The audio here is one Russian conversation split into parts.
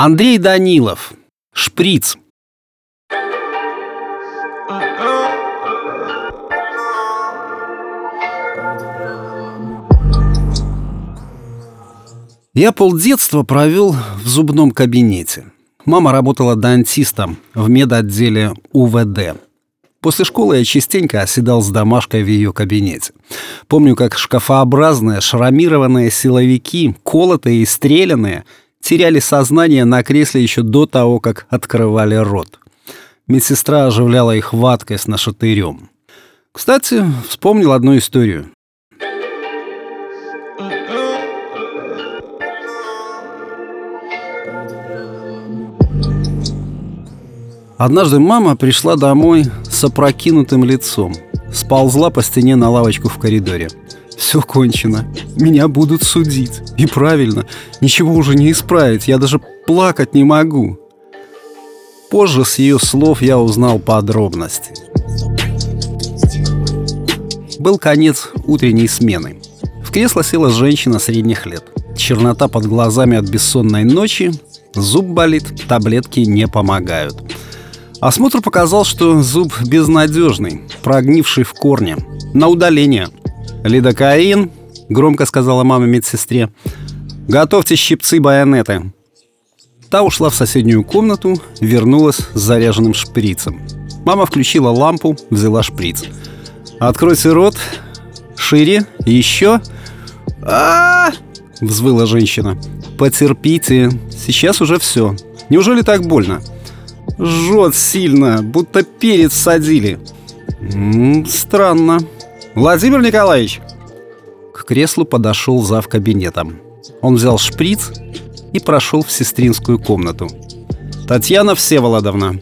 Андрей Данилов. Шприц. Я полдетства провел в зубном кабинете. Мама работала дантистом в медотделе УВД. После школы я частенько оседал с домашкой в ее кабинете. Помню, как шкафообразные, шрамированные силовики, колотые и стрелянные, теряли сознание на кресле еще до того, как открывали рот. Медсестра оживляла их ваткой с нашатырем. Кстати, вспомнил одну историю. Однажды мама пришла домой с опрокинутым лицом. Сползла по стене на лавочку в коридоре. Все кончено. Меня будут судить. И правильно. Ничего уже не исправить. Я даже плакать не могу. Позже с ее слов я узнал подробности. Был конец утренней смены. В кресло села женщина средних лет. Чернота под глазами от бессонной ночи, зуб болит, таблетки не помогают. Осмотр показал, что зуб безнадежный, прогнивший в корне. На удаление. «Лидокаин», — громко сказала мама медсестре. «Готовьте щипцы байонеты». Та ушла в соседнюю комнату, вернулась с заряженным шприцем. Мама включила лампу, взяла шприц. «Откройте рот. Шире. Еще». а, взвыла женщина. «Потерпите. Сейчас уже все. Неужели так больно?» Жжет сильно, будто перец садили. М -м, странно. Владимир Николаевич. К креслу подошел зав кабинетом. Он взял шприц и прошел в сестринскую комнату. «Татьяна Всеволодовна!»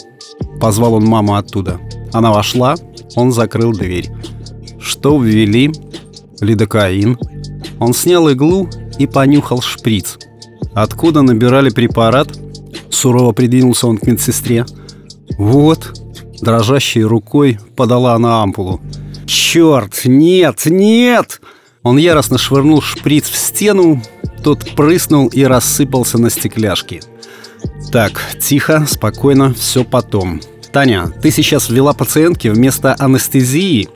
Позвал он маму оттуда. Она вошла, он закрыл дверь. «Что ввели?» «Лидокаин». Он снял иглу и понюхал шприц. «Откуда набирали препарат?» Сурово придвинулся он к медсестре. «Вот!» Дрожащей рукой подала она ампулу. «Черт! Нет! Нет!» Он яростно швырнул шприц в стену, тот прыснул и рассыпался на стекляшки. «Так, тихо, спокойно, все потом. Таня, ты сейчас ввела пациентке вместо анестезии?»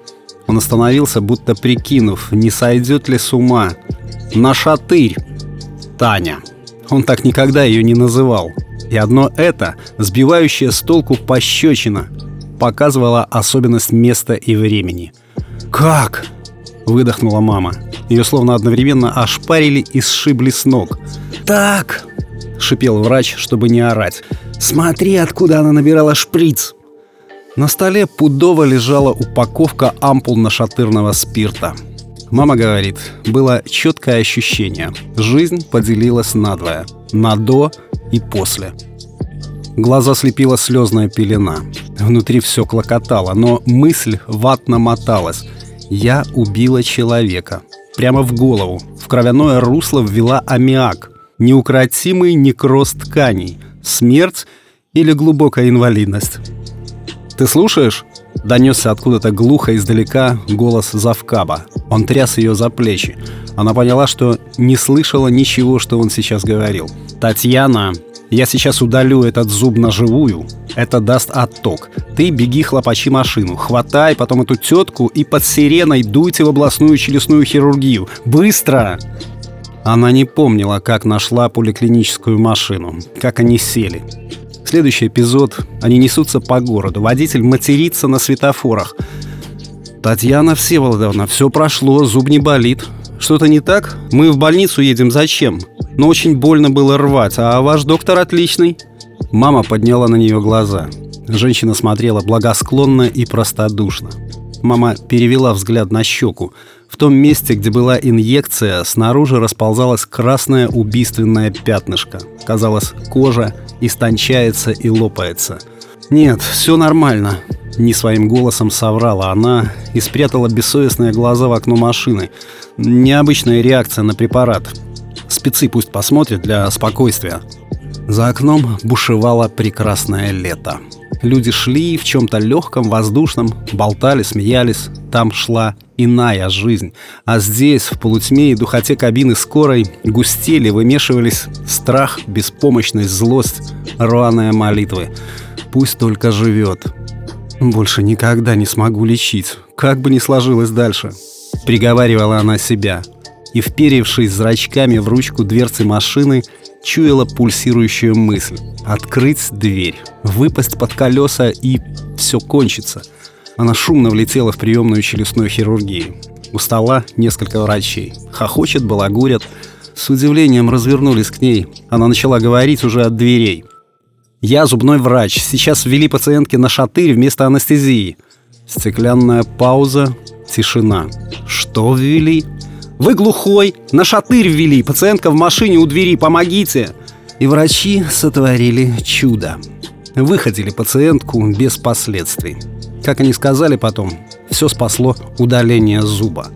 Он остановился, будто прикинув, не сойдет ли с ума. «На шатырь!» «Таня!» Он так никогда ее не называл. И одно это, сбивающее с толку пощечина, показывало особенность места и времени. «Как?» — выдохнула мама. Ее словно одновременно ошпарили и сшибли с ног. «Так!» — шипел врач, чтобы не орать. «Смотри, откуда она набирала шприц!» На столе пудово лежала упаковка ампул нашатырного спирта. Мама говорит, было четкое ощущение. Жизнь поделилась надвое. На «до» и после. Глаза слепила слезная пелена. Внутри все клокотало, но мысль ватно моталась. Я убила человека. Прямо в голову. В кровяное русло ввела аммиак. Неукротимый некроз тканей. Смерть или глубокая инвалидность. «Ты слушаешь?» Донесся откуда-то глухо издалека голос Завкаба. Он тряс ее за плечи. Она поняла, что не слышала ничего, что он сейчас говорил. «Татьяна, я сейчас удалю этот зуб на живую. Это даст отток. Ты беги хлопачи машину. Хватай потом эту тетку и под сиреной дуйте в областную челюстную хирургию. Быстро!» Она не помнила, как нашла поликлиническую машину, как они сели. Следующий эпизод. Они несутся по городу. Водитель матерится на светофорах. «Татьяна Всеволодовна, все прошло, зуб не болит. Что-то не так? Мы в больницу едем зачем? Но очень больно было рвать, а ваш доктор отличный». Мама подняла на нее глаза. Женщина смотрела благосклонно и простодушно. Мама перевела взгляд на щеку. В том месте, где была инъекция, снаружи расползалось красное убийственное пятнышко. Казалось, кожа истончается и лопается. «Нет, все нормально», — не своим голосом соврала она и спрятала бессовестные глаза в окно машины. Необычная реакция на препарат. Спецы пусть посмотрят для спокойствия. За окном бушевало прекрасное лето. Люди шли в чем-то легком, воздушном, болтали, смеялись. Там шла иная жизнь. А здесь, в полутьме и духоте кабины скорой, густели, вымешивались страх, беспомощность, злость, рваные молитвы. Пусть только живет. Больше никогда не смогу лечить, как бы ни сложилось дальше. Приговаривала она себя. И, вперевшись зрачками в ручку дверцы машины, чуяла пульсирующую мысль. Открыть дверь, выпасть под колеса и все кончится. Она шумно влетела в приемную челюстной хирургии. У стола несколько врачей. Хохочет, балагурят. С удивлением развернулись к ней. Она начала говорить уже от дверей. «Я зубной врач. Сейчас ввели пациентке на шатырь вместо анестезии». Стеклянная пауза, тишина. «Что ввели?» «Вы глухой! На шатырь ввели! Пациентка в машине у двери! Помогите!» И врачи сотворили чудо. Выходили пациентку без последствий. Как они сказали потом, все спасло удаление зуба.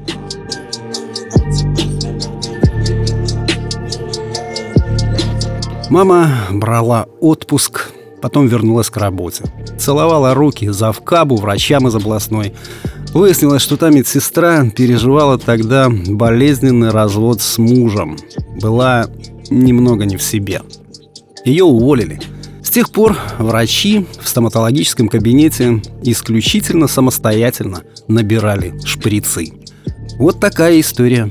Мама брала отпуск, потом вернулась к работе. Целовала руки за вкабу врачам из областной. Выяснилось, что та медсестра переживала тогда болезненный развод с мужем. Была немного не в себе. Ее уволили. С тех пор врачи в стоматологическом кабинете исключительно самостоятельно набирали шприцы. Вот такая история.